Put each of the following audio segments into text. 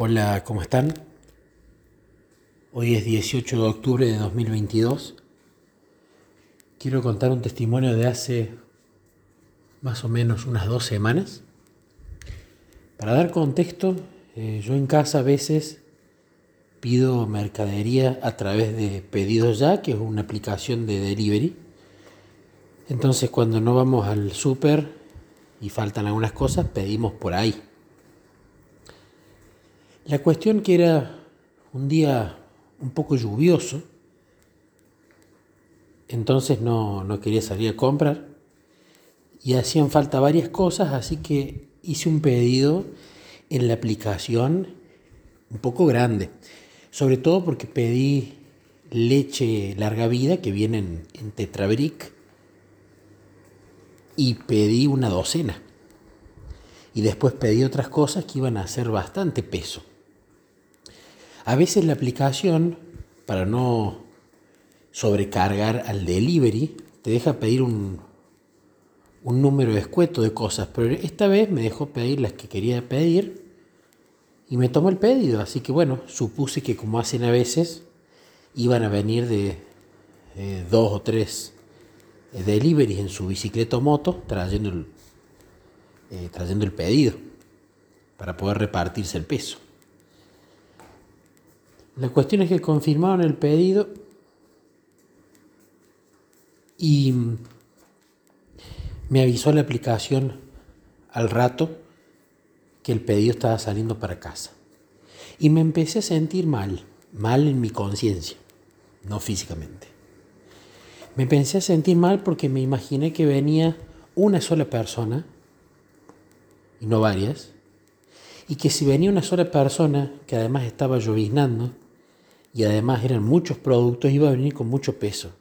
Hola, ¿cómo están? Hoy es 18 de octubre de 2022. Quiero contar un testimonio de hace más o menos unas dos semanas. Para dar contexto, eh, yo en casa a veces pido mercadería a través de Pedidos Ya, que es una aplicación de delivery. Entonces cuando no vamos al súper y faltan algunas cosas, pedimos por ahí. La cuestión que era un día un poco lluvioso, entonces no, no quería salir a comprar y hacían falta varias cosas, así que hice un pedido en la aplicación un poco grande, sobre todo porque pedí leche larga vida que viene en, en Tetrabric y pedí una docena. Y después pedí otras cosas que iban a hacer bastante peso. A veces la aplicación, para no sobrecargar al delivery, te deja pedir un, un número escueto de cosas, pero esta vez me dejó pedir las que quería pedir y me tomó el pedido. Así que bueno, supuse que como hacen a veces, iban a venir de dos o tres eh, deliveries en su bicicleta o moto trayendo el, eh, trayendo el pedido para poder repartirse el peso. La cuestión es que confirmaron el pedido y me avisó la aplicación al rato que el pedido estaba saliendo para casa. Y me empecé a sentir mal, mal en mi conciencia, no físicamente. Me empecé a sentir mal porque me imaginé que venía una sola persona, y no varias, y que si venía una sola persona, que además estaba lloviznando, y además eran muchos productos, iba a venir con mucho peso.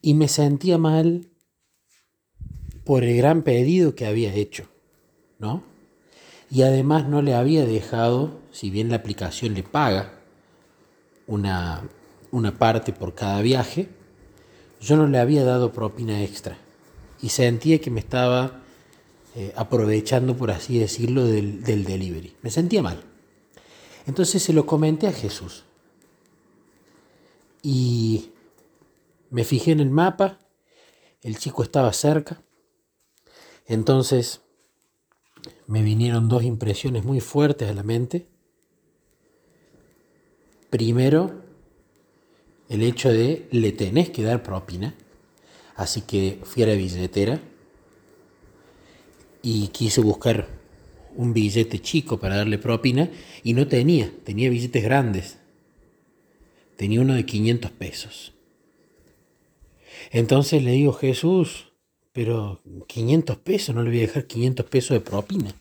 Y me sentía mal por el gran pedido que había hecho, ¿no? Y además no le había dejado, si bien la aplicación le paga una, una parte por cada viaje, yo no le había dado propina extra. Y sentía que me estaba eh, aprovechando, por así decirlo, del, del delivery. Me sentía mal. Entonces se lo comenté a Jesús. Y me fijé en el mapa, el chico estaba cerca. Entonces me vinieron dos impresiones muy fuertes a la mente. Primero, el hecho de le tenés que dar propina. Así que fui a la billetera y quise buscar un billete chico para darle propina y no tenía, tenía billetes grandes. Tenía uno de 500 pesos. Entonces le digo, Jesús, pero 500 pesos, no le voy a dejar 500 pesos de propina.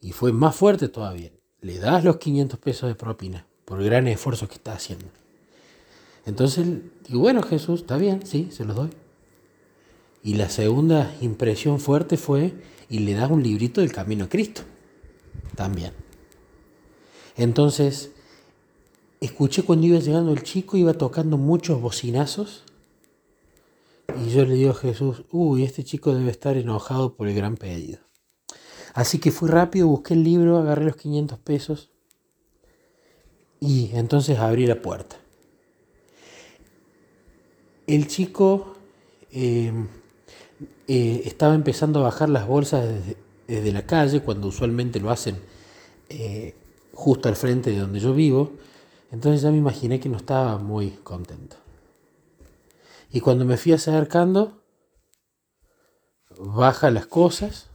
Y fue más fuerte todavía. Le das los 500 pesos de propina por el gran esfuerzo que está haciendo. Entonces digo, bueno Jesús, está bien, sí, se los doy. Y la segunda impresión fuerte fue, y le das un librito del Camino a Cristo. También. Entonces, escuché cuando iba llegando el chico, iba tocando muchos bocinazos. Y yo le digo a Jesús, uy, este chico debe estar enojado por el gran pedido. Así que fui rápido, busqué el libro, agarré los 500 pesos y entonces abrí la puerta. El chico eh, eh, estaba empezando a bajar las bolsas desde, la calle, cuando usualmente lo hacen eh, justo al frente de donde yo vivo, entonces ya me imaginé que no estaba muy contento. Y cuando me fui acercando, baja las cosas,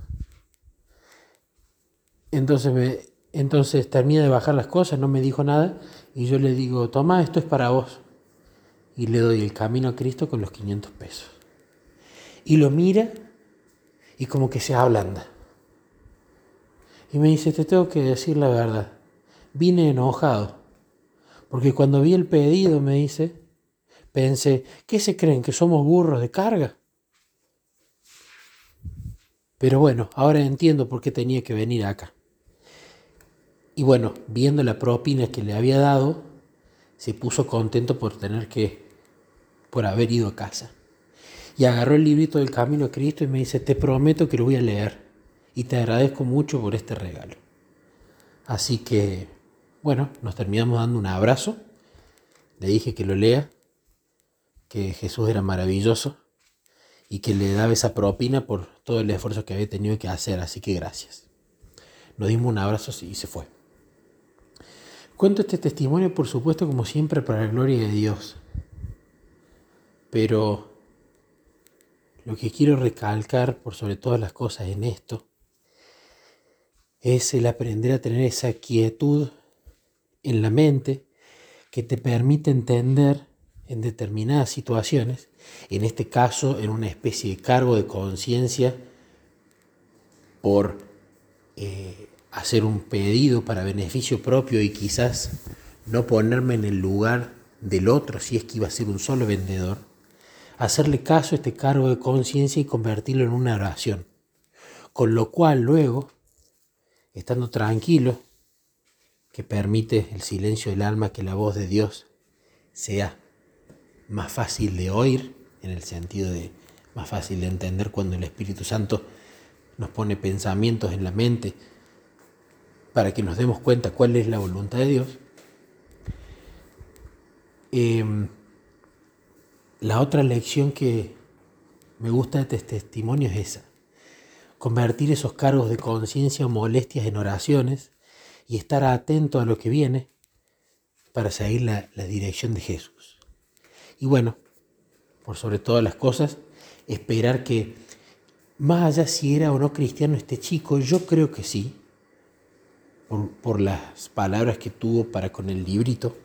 entonces, me, entonces termina de bajar las cosas, no me dijo nada, y yo le digo, toma, esto es para vos. Y le doy el camino a Cristo con los 500 pesos y lo mira y como que se ablanda. Y me dice, te tengo que decir la verdad. Vine enojado. Porque cuando vi el pedido, me dice, pensé, ¿qué se creen? ¿Que somos burros de carga? Pero bueno, ahora entiendo por qué tenía que venir acá. Y bueno, viendo la propina que le había dado, se puso contento por tener que, por haber ido a casa y agarró el librito del Camino a Cristo y me dice, te prometo que lo voy a leer y te agradezco mucho por este regalo. Así que, bueno, nos terminamos dando un abrazo. Le dije que lo lea, que Jesús era maravilloso y que le daba esa propina por todo el esfuerzo que había tenido que hacer. Así que gracias. Nos dimos un abrazo y se fue. Cuento este testimonio, por supuesto, como siempre, para la gloria de Dios. Pero lo que quiero recalcar por sobre todas las cosas en esto es el aprender a tener esa quietud en la mente que te permite entender en determinadas situaciones, en este caso en una especie de cargo de conciencia por eh, hacer un pedido para beneficio propio y quizás no ponerme en el lugar del otro si es que iba a ser un solo vendedor, hacerle caso a este cargo de conciencia y convertirlo en una oración. Con lo cual luego, estando tranquilo, que permite el silencio del alma que la voz de Dios sea más fácil de oír, en el sentido de más fácil de entender cuando el Espíritu Santo nos pone pensamientos en la mente, para que nos demos cuenta cuál es la voluntad de Dios. Em, la otra lección que me gusta de este testimonio es esa. Convertir esos cargos de conciencia o molestias en oraciones y estar atento a lo que viene para seguir la, la dirección de Jesús. Y bueno, por sobre todas las cosas, esperar que, más allá si era o no cristiano este chico, yo creo que sí, por, las palabras que tuvo para con el librito.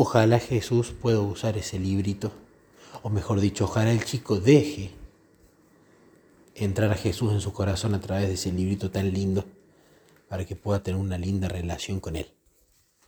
Ojalá Jesús pueda usar ese librito, o mejor dicho, ojalá el chico deje entrar a Jesús en su corazón a través de ese librito tan lindo, para que pueda tener una linda relación con Él.